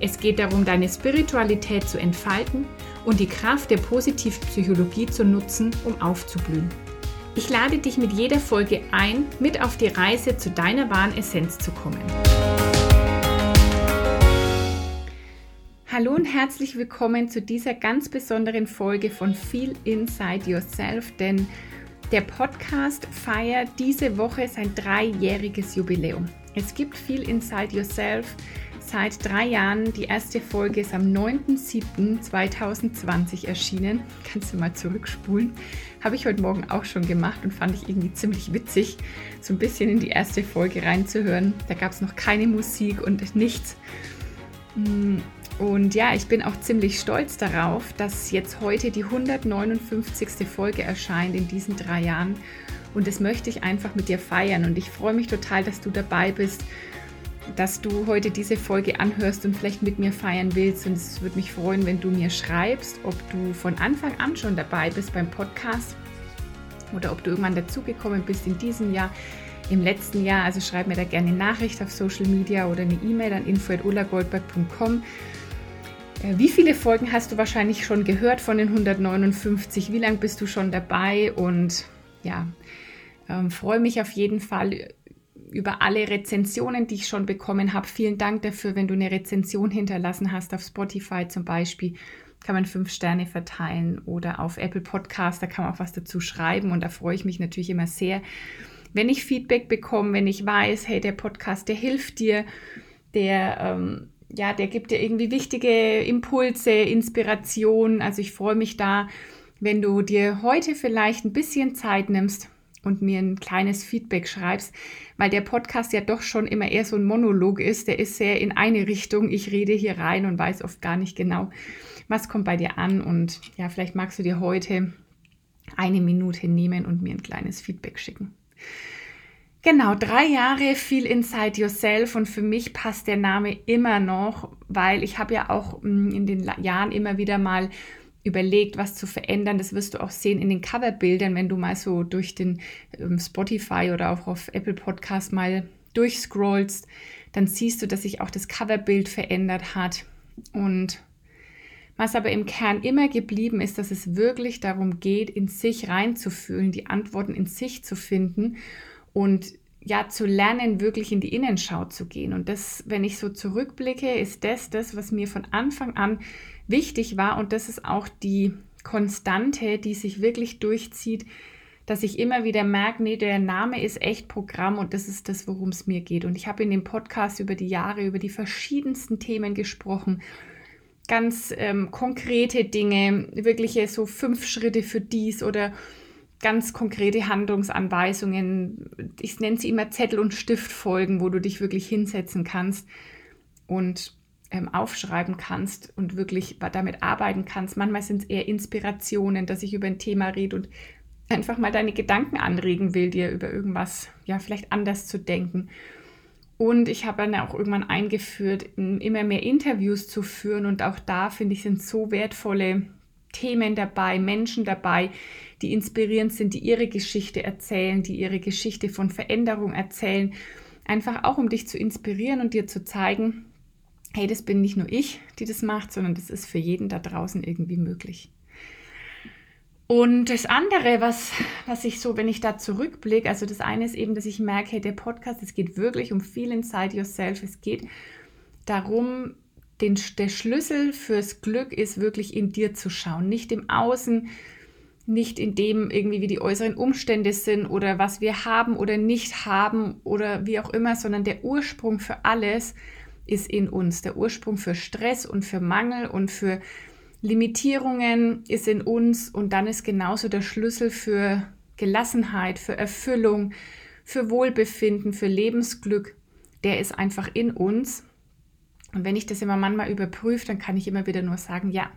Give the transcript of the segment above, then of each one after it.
Es geht darum, deine Spiritualität zu entfalten und die Kraft der Positivpsychologie zu nutzen, um aufzublühen. Ich lade dich mit jeder Folge ein, mit auf die Reise zu deiner wahren Essenz zu kommen. Hallo und herzlich willkommen zu dieser ganz besonderen Folge von Feel Inside Yourself, denn der Podcast feiert diese Woche sein dreijähriges Jubiläum. Es gibt Feel Inside Yourself seit drei Jahren. Die erste Folge ist am 9.7.2020 erschienen. Kannst du mal zurückspulen. Habe ich heute Morgen auch schon gemacht und fand ich irgendwie ziemlich witzig, so ein bisschen in die erste Folge reinzuhören. Da gab es noch keine Musik und nichts. Mm, und ja, ich bin auch ziemlich stolz darauf, dass jetzt heute die 159. Folge erscheint in diesen drei Jahren. Und das möchte ich einfach mit dir feiern. Und ich freue mich total, dass du dabei bist dass du heute diese Folge anhörst und vielleicht mit mir feiern willst. Und es würde mich freuen, wenn du mir schreibst, ob du von Anfang an schon dabei bist beim Podcast oder ob du irgendwann dazugekommen bist in diesem Jahr, im letzten Jahr. Also schreib mir da gerne eine Nachricht auf Social Media oder eine E-Mail an info.ulagoldberg.com. Äh, wie viele Folgen hast du wahrscheinlich schon gehört von den 159? Wie lange bist du schon dabei? Und ja, ähm, freue mich auf jeden Fall über alle Rezensionen, die ich schon bekommen habe. Vielen Dank dafür, wenn du eine Rezension hinterlassen hast auf Spotify zum Beispiel. Kann man fünf Sterne verteilen oder auf Apple Podcast, da kann man auch was dazu schreiben und da freue ich mich natürlich immer sehr, wenn ich Feedback bekomme, wenn ich weiß, hey, der Podcast, der hilft dir, der, ähm, ja, der gibt dir irgendwie wichtige Impulse, Inspiration. Also ich freue mich da, wenn du dir heute vielleicht ein bisschen Zeit nimmst und mir ein kleines Feedback schreibst, weil der Podcast ja doch schon immer eher so ein Monolog ist. Der ist sehr in eine Richtung. Ich rede hier rein und weiß oft gar nicht genau, was kommt bei dir an. Und ja, vielleicht magst du dir heute eine Minute nehmen und mir ein kleines Feedback schicken. Genau, drei Jahre viel Inside Yourself und für mich passt der Name immer noch, weil ich habe ja auch mm, in den Jahren immer wieder mal überlegt, was zu verändern. Das wirst du auch sehen in den Coverbildern, wenn du mal so durch den ähm, Spotify oder auch auf Apple Podcast mal durchscrollst, dann siehst du, dass sich auch das Coverbild verändert hat. Und was aber im Kern immer geblieben ist, dass es wirklich darum geht, in sich reinzufühlen, die Antworten in sich zu finden und ja, zu lernen, wirklich in die Innenschau zu gehen. Und das, wenn ich so zurückblicke, ist das das, was mir von Anfang an wichtig war. Und das ist auch die Konstante, die sich wirklich durchzieht, dass ich immer wieder merke, nee, der Name ist echt Programm und das ist das, worum es mir geht. Und ich habe in dem Podcast über die Jahre, über die verschiedensten Themen gesprochen. Ganz ähm, konkrete Dinge, wirkliche so fünf Schritte für dies oder ganz konkrete Handlungsanweisungen. Ich nenne sie immer Zettel- und Stiftfolgen, wo du dich wirklich hinsetzen kannst und ähm, aufschreiben kannst und wirklich damit arbeiten kannst. Manchmal sind es eher Inspirationen, dass ich über ein Thema rede und einfach mal deine Gedanken anregen will, dir über irgendwas, ja, vielleicht anders zu denken. Und ich habe dann auch irgendwann eingeführt, immer mehr Interviews zu führen. Und auch da, finde ich, sind so wertvolle Themen dabei, Menschen dabei, die inspirierend sind, die ihre Geschichte erzählen, die ihre Geschichte von Veränderung erzählen. Einfach auch, um dich zu inspirieren und dir zu zeigen, hey, das bin nicht nur ich, die das macht, sondern das ist für jeden da draußen irgendwie möglich. Und das andere, was, was ich so, wenn ich da zurückblicke, also das eine ist eben, dass ich merke, hey, der Podcast, es geht wirklich um viel inside yourself. Es geht darum, den, der Schlüssel fürs Glück ist wirklich in dir zu schauen, nicht im Außen, nicht in dem irgendwie, wie die äußeren Umstände sind oder was wir haben oder nicht haben oder wie auch immer, sondern der Ursprung für alles ist in uns. Der Ursprung für Stress und für Mangel und für Limitierungen ist in uns und dann ist genauso der Schlüssel für Gelassenheit, für Erfüllung, für Wohlbefinden, für Lebensglück, der ist einfach in uns. Und wenn ich das immer manchmal überprüfe, dann kann ich immer wieder nur sagen, ja,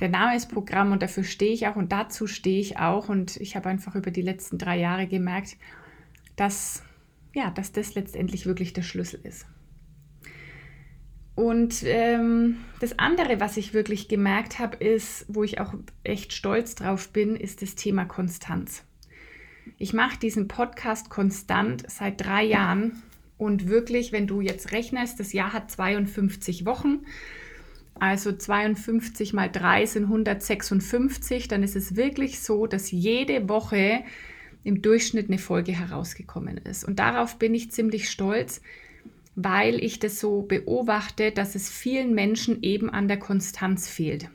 Der Name ist Programm und dafür stehe ich auch und dazu stehe ich auch. Und ich habe einfach über die letzten drei Jahre gemerkt, dass, ja, dass das letztendlich wirklich der Schlüssel ist. Und ähm, das andere, was ich wirklich gemerkt habe, ist, wo ich auch echt stolz drauf bin, ist das Thema Konstanz. Ich mache diesen Podcast konstant seit drei Jahren und wirklich, wenn du jetzt rechnest, das Jahr hat 52 Wochen, also 52 mal 3 sind 156, dann ist es wirklich so, dass jede Woche im Durchschnitt eine Folge herausgekommen ist. Und darauf bin ich ziemlich stolz, weil ich das so beobachte, dass es vielen Menschen eben an der Konstanz fehlt.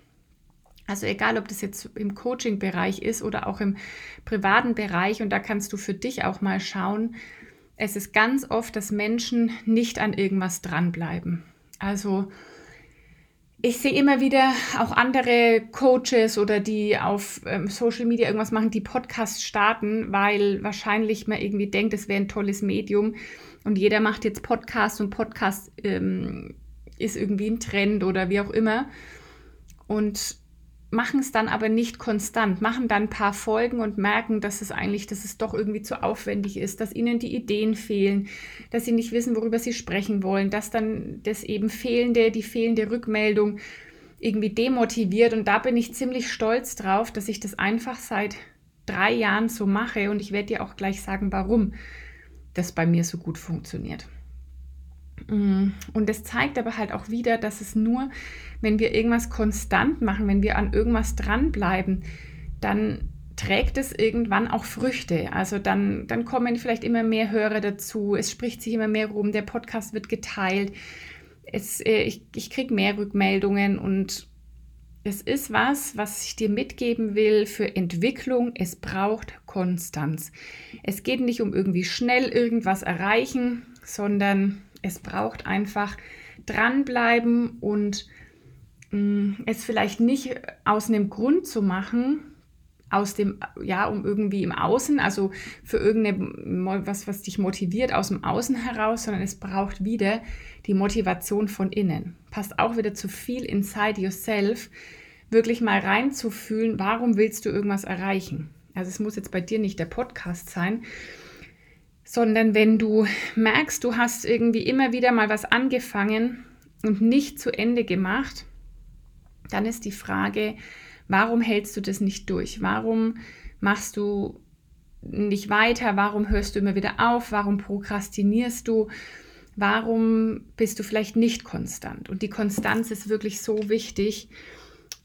Also egal, ob das jetzt im Coaching-Bereich ist oder auch im privaten Bereich, und da kannst du für dich auch mal schauen, es ist ganz oft, dass Menschen nicht an irgendwas dranbleiben. Also ich sehe immer wieder auch andere Coaches oder die auf ähm, Social Media irgendwas machen, die Podcasts starten, weil wahrscheinlich man irgendwie denkt, es wäre ein tolles Medium und jeder macht jetzt Podcasts und Podcast ähm, ist irgendwie ein Trend oder wie auch immer. Und machen es dann aber nicht konstant, machen dann ein paar Folgen und merken, dass es eigentlich, dass es doch irgendwie zu aufwendig ist, dass ihnen die Ideen fehlen, dass sie nicht wissen, worüber sie sprechen wollen, dass dann das eben fehlende, die fehlende Rückmeldung irgendwie demotiviert. Und da bin ich ziemlich stolz drauf, dass ich das einfach seit drei Jahren so mache. Und ich werde dir auch gleich sagen, warum das bei mir so gut funktioniert. Mm, und das zeigt aber halt auch wieder, dass es nur, wenn wir irgendwas konstant machen, wenn wir an irgendwas dranbleiben, dann trägt es irgendwann auch Früchte. Also dann, dann kommen vielleicht immer mehr Hörer dazu, es spricht sich immer mehr rum, der Podcast wird geteilt, es, äh, ich, ich kriege mehr Rückmeldungen und es ist was, was ich dir mitgeben will für Entwicklung. Es braucht Konstanz. Es geht nicht um irgendwie schnell irgendwas erreichen, sondern es braucht einfach dranbleiben und mh, mm, es vielleicht nicht aus einem Grund zu machen, aus dem, ja, um irgendwie im Außen, also für irgendeine, was, was dich motiviert aus dem Außen heraus, sondern es braucht wieder die Motivation von innen. Passt auch wieder zu viel inside yourself, wirklich mal reinzufühlen, warum willst du irgendwas erreichen? Also es muss jetzt bei dir nicht der Podcast sein, sondern wenn du merkst, du hast irgendwie immer wieder mal was angefangen und nicht zu Ende gemacht, dann ist die Frage, warum hältst du das nicht durch? Warum machst du nicht weiter? Warum hörst du immer wieder auf? Warum prokrastinierst du? Warum bist du vielleicht nicht konstant? Und die Konstanz ist wirklich so wichtig.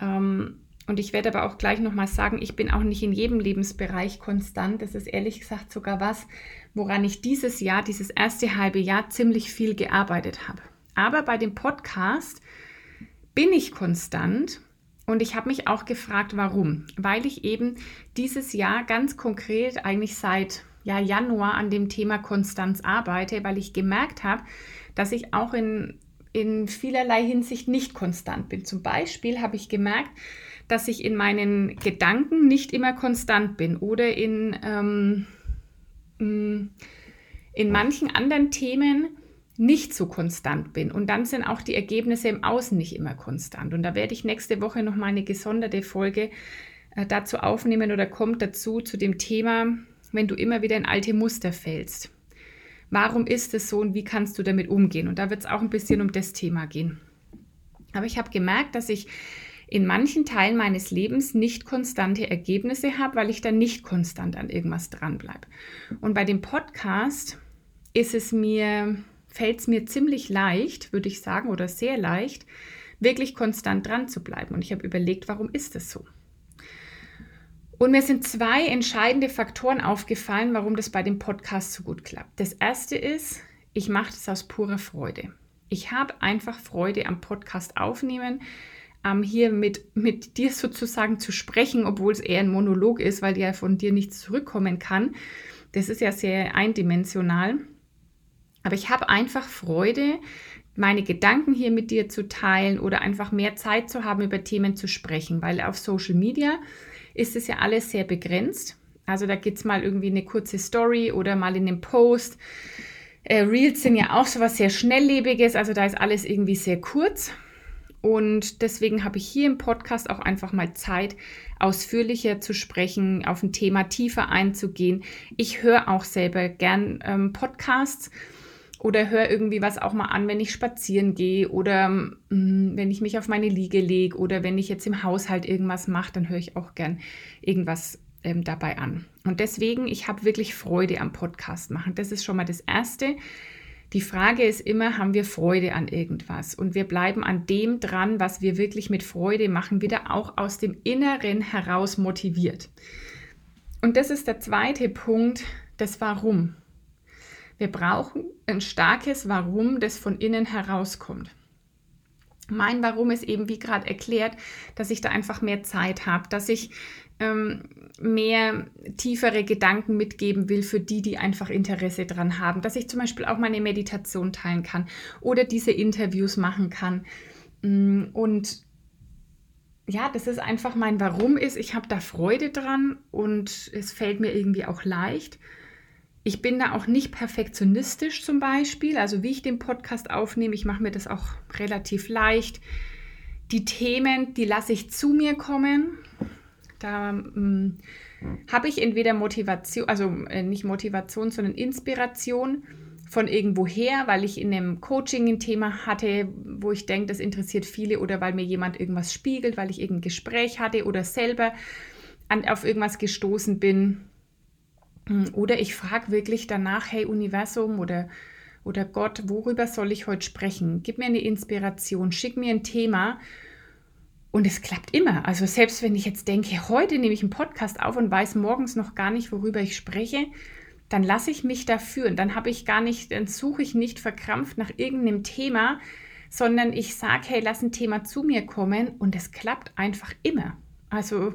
Ähm, und ich werde aber auch gleich nochmal sagen, ich bin auch nicht in jedem Lebensbereich konstant. Das ist ehrlich gesagt sogar was, woran ich dieses Jahr, dieses erste halbe Jahr ziemlich viel gearbeitet habe. Aber bei dem Podcast bin ich konstant und ich habe mich auch gefragt, warum. Weil ich eben dieses Jahr ganz konkret eigentlich seit ja, Januar an dem Thema Konstanz arbeite, weil ich gemerkt habe, dass ich auch in, in vielerlei Hinsicht nicht konstant bin. Zum Beispiel habe ich gemerkt, dass ich in meinen Gedanken nicht immer konstant bin oder in, ähm, mm, in manchen anderen Themen nicht so konstant bin. Und dann sind auch die Ergebnisse im Außen nicht immer konstant. Und da werde ich nächste Woche nochmal eine gesonderte Folge äh, dazu aufnehmen oder kommt dazu zu dem Thema, wenn du immer wieder in alte Muster fällst. Warum ist es so und wie kannst du damit umgehen? Und da wird es auch ein bisschen um das Thema gehen. Aber ich habe gemerkt, dass ich in manchen Teilen meines Lebens nicht konstante Ergebnisse habe, weil ich dann nicht konstant an irgendwas dranbleibe. Und bei dem Podcast ist es mir, fällt es mir ziemlich leicht, würde ich sagen, oder sehr leicht, wirklich konstant dran zu bleiben. Und ich habe überlegt, warum ist das so? Und mir sind zwei entscheidende Faktoren aufgefallen, warum das bei dem Podcast so gut klappt. Das erste ist, ich mache das aus purer Freude. Ich habe einfach Freude am Podcast aufnehmen ähm, hier mit, mit dir sozusagen zu sprechen, obwohl es eher ein Monolog ist, weil ja von dir nichts zurückkommen kann. Das ist ja sehr eindimensional. Aber ich habe einfach Freude, meine Gedanken hier mit dir zu teilen oder einfach mehr Zeit zu haben, über Themen zu sprechen, weil auf Social Media ist es ja alles sehr begrenzt. Also da gibt es mal irgendwie eine kurze Story oder mal in einem Post. Äh, Reels sind ja auch so was sehr Schnelllebiges, also da ist alles irgendwie sehr kurz. Und deswegen habe ich hier im Podcast auch einfach mal Zeit, ausführlicher zu sprechen, auf ein Thema tiefer einzugehen. Ich höre auch selber gern ähm, Podcasts oder höre irgendwie was auch mal an, wenn ich spazieren gehe oder mh, mm, wenn ich mich auf meine Liege lege oder wenn ich jetzt im Haushalt irgendwas mache, dann höre ich auch gern irgendwas ähm, dabei an. Und deswegen, ich habe wirklich Freude am Podcast machen. Das ist schon mal das Erste. Die Frage ist immer, haben wir Freude an irgendwas? Und wir bleiben an dem dran, was wir wirklich mit Freude machen, wieder auch aus dem Inneren heraus motiviert. Und das ist der zweite Punkt, das Warum. Wir brauchen ein starkes Warum, das von innen herauskommt. Mein Warum ist eben, wie gerade erklärt, dass ich da einfach mehr Zeit habe, dass ich ähm, mehr tiefere Gedanken mitgeben will für die, die einfach Interesse dran haben. Dass ich zum Beispiel auch meine Meditation teilen kann oder diese Interviews machen kann. Mm, und ja, das ist einfach mein Warum ist. Ich habe da Freude dran und es fällt mir irgendwie auch leicht. Ich bin da auch nicht perfektionistisch zum Beispiel. Also wie ich den Podcast aufnehme, ich mache mir das auch relativ leicht. Die Themen, die lasse ich zu mir kommen. Da ähm, habe ich entweder Motivation, also äh, nicht Motivation, sondern Inspiration von irgendwoher, weil ich in einem Coaching ein Thema hatte, wo ich denke, das interessiert viele oder weil mir jemand irgendwas spiegelt, weil ich irgendein Gespräch hatte oder selber an, auf irgendwas gestoßen bin. Hm, oder ich frage wirklich danach, hey Universum oder, oder Gott, worüber soll ich heute sprechen? Gib mir eine Inspiration, schick mir ein Thema und es klappt immer. Also selbst wenn ich jetzt denke, heute nehme ich einen Podcast auf und weiß morgens noch gar nicht, worüber ich spreche, dann lasse ich mich da führen. Dann habe ich gar nicht, dann suche ich nicht verkrampft nach irgendeinem Thema, sondern ich sage, hey, lass ein Thema zu mir kommen und es klappt einfach immer. Also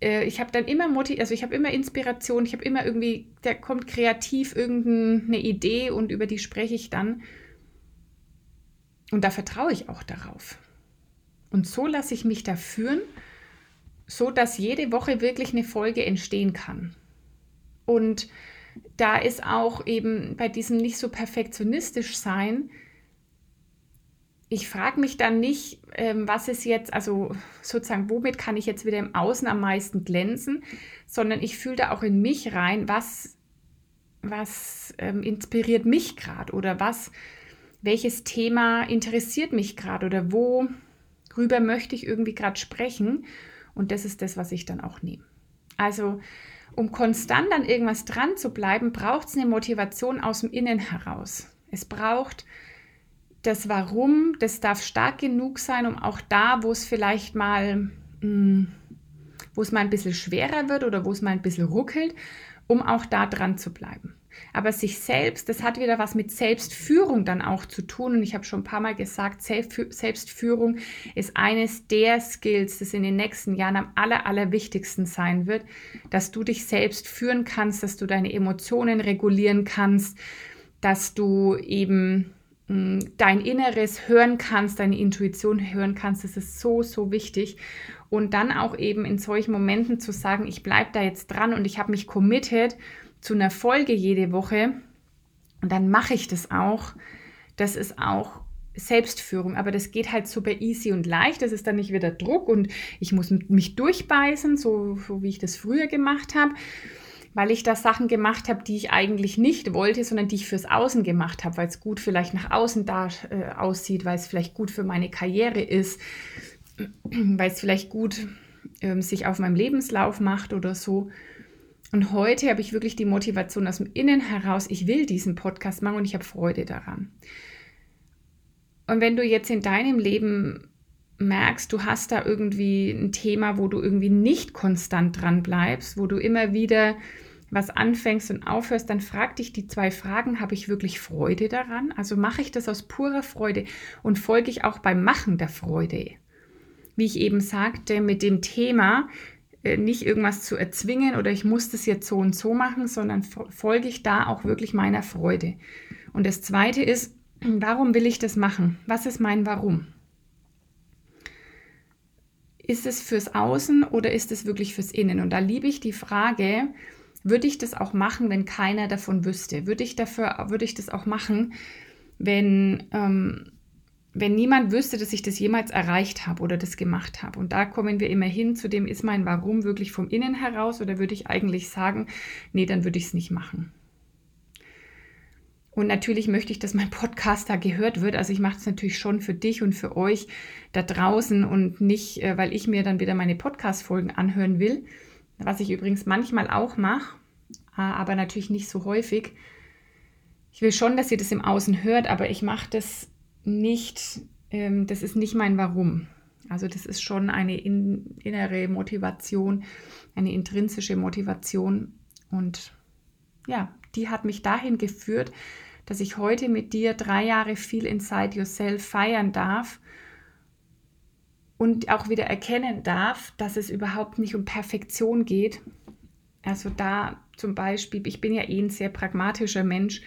äh, ich habe dann immer Motiv, also ich habe immer Inspiration, ich habe immer irgendwie, da kommt kreativ irgendeine Idee und über die spreche ich dann. Und da vertraue ich auch darauf. Und so lasse ich mich da führen, so dass jede Woche wirklich eine Folge entstehen kann. Und da ist auch eben bei diesem nicht so perfektionistisch sein, ich frage mich dann nicht, ähm, was ist jetzt, also sozusagen, womit kann ich jetzt wieder im Außen am meisten glänzen, sondern ich fühle da auch in mich rein, was, was ähm, inspiriert mich gerade oder was, welches Thema interessiert mich gerade oder wo worüber möchte ich irgendwie gerade sprechen. Und das ist das, was ich dann auch nehme. Also, um konstant an irgendwas dran zu bleiben, braucht es eine Motivation aus dem Innen heraus. Es braucht das Warum, das darf stark genug sein, um auch da, wo es vielleicht mal, hm, wo es mal ein bisschen schwerer wird oder wo es mal ein bisschen ruckelt, um auch da dran zu bleiben. Aber sich selbst, das hat wieder was mit Selbstführung dann auch zu tun. Und ich habe schon ein paar Mal gesagt, Selbstführung ist eines der Skills, das in den nächsten Jahren am aller, allerwichtigsten sein wird, dass du dich selbst führen kannst, dass du deine Emotionen regulieren kannst, dass du eben dein Inneres hören kannst, deine Intuition hören kannst. Das ist so, so wichtig. Und dann auch eben in solchen Momenten zu sagen, ich bleibe da jetzt dran und ich habe mich committed zu einer Folge jede Woche und dann mache ich das auch. Das ist auch Selbstführung, aber das geht halt super easy und leicht. Das ist dann nicht wieder Druck und ich muss mich durchbeißen, so, so wie ich das früher gemacht habe, weil ich da Sachen gemacht habe, die ich eigentlich nicht wollte, sondern die ich fürs Außen gemacht habe, weil es gut vielleicht nach außen da äh, aussieht, weil es vielleicht gut für meine Karriere ist, weil es vielleicht gut ähm, sich auf meinem Lebenslauf macht oder so. Und heute habe ich wirklich die Motivation aus dem Innen heraus, ich will diesen Podcast machen und ich habe Freude daran. Und wenn du jetzt in deinem Leben merkst, du hast da irgendwie ein Thema, wo du irgendwie nicht konstant dran bleibst, wo du immer wieder was anfängst und aufhörst, dann frag dich die zwei Fragen, habe ich wirklich Freude daran? Also mache ich das aus purer Freude und folge ich auch beim Machen der Freude? Wie ich eben sagte, mit dem Thema, äh, nicht irgendwas zu erzwingen oder ich muss das jetzt so und so machen, sondern folge ich da auch wirklich meiner Freude. Und das Zweite ist, warum will ich das machen? Was ist mein Warum? Ist es fürs Außen oder ist es wirklich fürs Innen? Und da liebe ich die Frage, würde ich das auch machen, wenn keiner davon wüsste? Würde ich dafür, würde ich das auch machen, wenn, ähm, wenn niemand wüsste, dass ich das jemals erreicht habe oder das gemacht habe. Und da kommen wir immer hin, zu dem ist mein Warum wirklich vom Innen heraus oder würde ich eigentlich sagen, nee, dann würde ich es nicht machen. Und natürlich möchte ich, dass mein Podcast da gehört wird. Also ich mache es natürlich schon für dich und für euch da draußen und nicht, äh, weil ich mir dann wieder meine Podcast-Folgen anhören will. Was ich übrigens manchmal auch mache, äh, aber natürlich nicht so häufig. Ich will schon, dass ihr das im Außen hört, aber ich mache das nicht, ähm, das ist nicht mein Warum. Also das ist schon eine innere Motivation, eine intrinsische Motivation. Und ja, die hat mich dahin geführt, dass ich heute mit dir drei Jahre viel Inside Yourself feiern darf und auch wieder erkennen darf, dass es überhaupt nicht um Perfektion geht. Also da zum Beispiel, ich bin ja eh ein sehr pragmatischer Mensch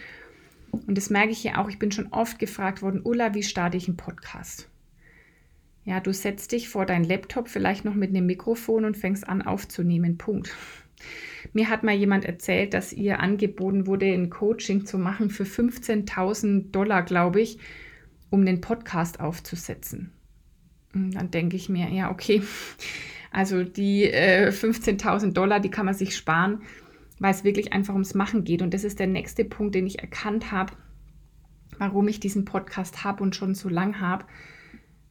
und das merke ich ja auch, ich bin schon oft gefragt worden, Ulla, wie starte ich einen Podcast? Ja, du setzt dich vor dein Laptop vielleicht noch mit einem Mikrofon und fängst an aufzunehmen. Punkt. Mir hat mal jemand erzählt, dass ihr angeboten wurde, ein Coaching zu machen für 15.000 Dollar, glaube ich, um den Podcast aufzusetzen. Und dann denke ich mir, ja, okay, also die äh, 15.000 Dollar, die kann man sich sparen, weil es wirklich einfach ums Machen geht. Und das ist der nächste Punkt, den ich erkannt habe, warum ich diesen Podcast habe und schon so lang habe,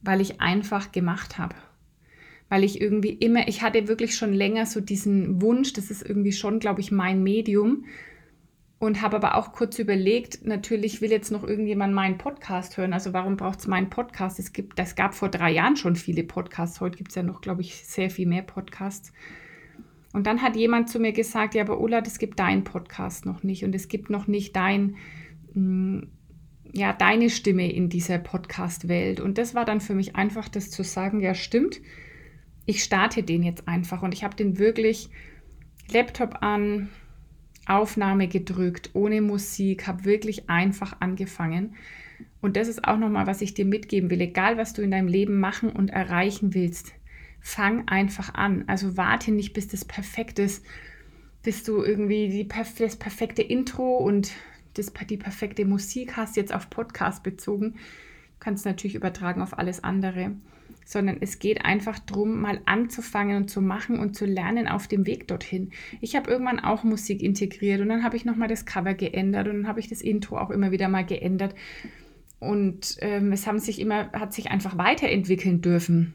weil ich einfach gemacht habe weil ich irgendwie immer, ich hatte wirklich schon länger so diesen Wunsch, das ist irgendwie schon, glaube ich, mein Medium. Und habe aber auch kurz überlegt, natürlich will jetzt noch irgendjemand meinen Podcast hören. Also warum braucht es meinen Podcast? Es gibt, das gab vor drei Jahren schon viele Podcasts. Heute gibt es ja noch, glaube ich, sehr viel mehr Podcasts. Und dann hat jemand zu mir gesagt, ja, aber Ulla, das gibt deinen Podcast noch nicht. Und es gibt noch nicht dein, mm, ja, deine Stimme in dieser Podcast-Welt. Und das war dann für mich einfach das zu sagen, ja, stimmt ich starte den jetzt einfach und ich habe den wirklich Laptop an, Aufnahme gedrückt, ohne Musik, habe wirklich einfach angefangen. Und das ist auch nochmal, was ich dir mitgeben will. Egal, was du in deinem Leben machen und erreichen willst, fang einfach an. Also warte nicht, bis das perfekt ist, bis du irgendwie die, das perfekte Intro und das, die perfekte Musik hast, jetzt auf Podcast bezogen. Du kannst natürlich übertragen auf alles andere sondern es geht einfach darum, mal anzufangen und zu machen und zu lernen auf dem Weg dorthin. Ich habe irgendwann auch Musik integriert und dann habe ich nochmal das Cover geändert und dann habe ich das Intro auch immer wieder mal geändert. Und ähm, es haben sich immer, hat sich einfach weiterentwickeln dürfen.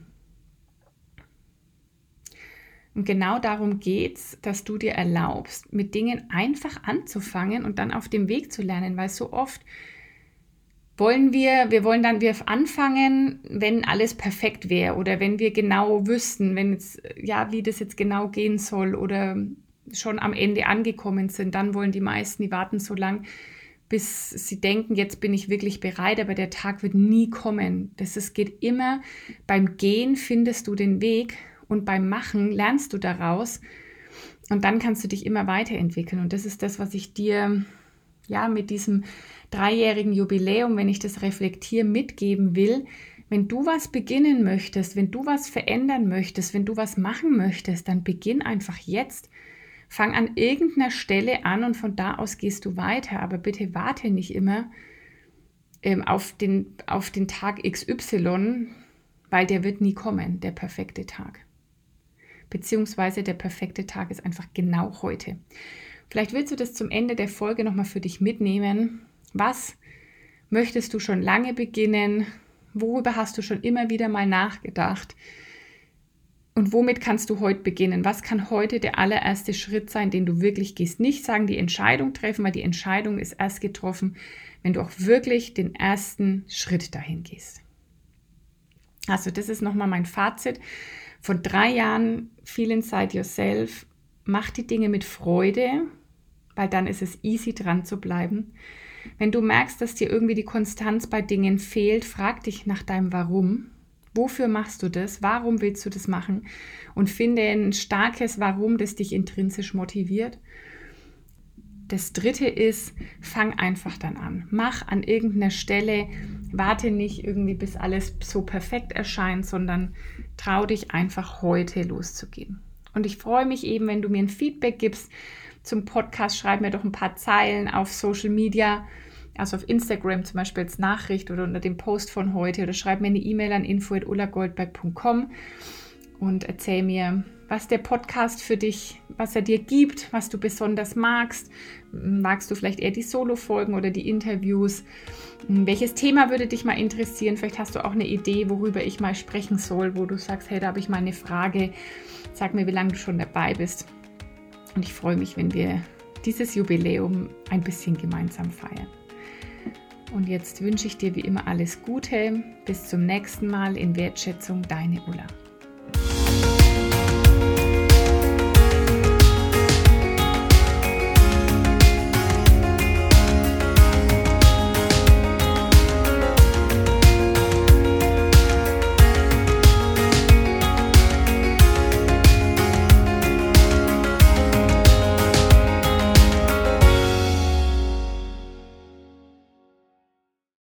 Und genau darum geht es, dass du dir erlaubst, mit Dingen einfach anzufangen und dann auf dem Weg zu lernen, weil so oft wollen wir, wir wollen dann wir anfangen, wenn alles perfekt wäre oder wenn wir genau wüssten, wenn jetzt, ja, wie das jetzt genau gehen soll oder schon am Ende angekommen sind, dann wollen die meisten, die warten so lang, bis sie denken, jetzt bin ich wirklich bereit, aber der Tag wird nie kommen. Das ist, geht immer, beim Gehen findest du den Weg und beim Machen lernst du daraus und dann kannst du dich immer weiterentwickeln. Und das ist das, was ich dir ja mit diesem dreijährigen Jubiläum, wenn ich das reflektiere, mitgeben will, wenn du was beginnen möchtest, wenn du was verändern möchtest, wenn du was machen möchtest, dann beginn einfach jetzt. Fang an irgendeiner Stelle an und von da aus gehst du weiter. Aber bitte warte nicht immer ähm, auf, den, auf den Tag XY, weil der wird nie kommen, der perfekte Tag. Beziehungsweise der perfekte Tag ist einfach genau heute. Vielleicht willst du das zum Ende der Folge nochmal für dich mitnehmen was möchtest du schon lange beginnen? Worüber hast du schon immer wieder mal nachgedacht? Und womit kannst du heute beginnen? Was kann heute der allererste Schritt sein, den du wirklich gehst? Nicht sagen, die Entscheidung treffen, weil die Entscheidung ist erst getroffen, wenn du auch wirklich den ersten Schritt dahin gehst. Also das ist nochmal mein Fazit. Von drei Jahren viel inside yourself. Mach die Dinge mit Freude, weil dann ist es easy dran zu bleiben. Wenn du merkst, dass dir irgendwie die Konstanz bei Dingen fehlt, frag dich nach deinem Warum. Wofür machst du das? Warum willst du das machen? Und finde ein starkes Warum, das dich intrinsisch motiviert. Das dritte ist, fang einfach dann an. Mach an irgendeiner Stelle, warte nicht irgendwie, bis alles so perfekt erscheint, sondern trau dich einfach heute loszugehen. Und ich freue mich eben, wenn du mir ein Feedback gibst zum Podcast. Schreib mir doch ein paar Zeilen auf Social Media also auf Instagram zum Beispiel als Nachricht oder unter dem Post von heute oder schreib mir eine E-Mail an info.ullagoldberg.com und erzähl mir, was der Podcast für dich, was er dir gibt, was du besonders magst. Magst du vielleicht eher die Solo-Folgen oder die Interviews? Welches Thema würde dich mal interessieren? Vielleicht hast du auch eine Idee, worüber ich mal sprechen soll, wo du sagst, hey, da habe ich mal eine Frage. Sag mir, wie lange du schon dabei bist. Und ich freue mich, wenn wir dieses Jubiläum ein bisschen gemeinsam feiern. Und jetzt wünsche ich dir wie immer alles Gute. Bis zum nächsten Mal in Wertschätzung, deine Ulla.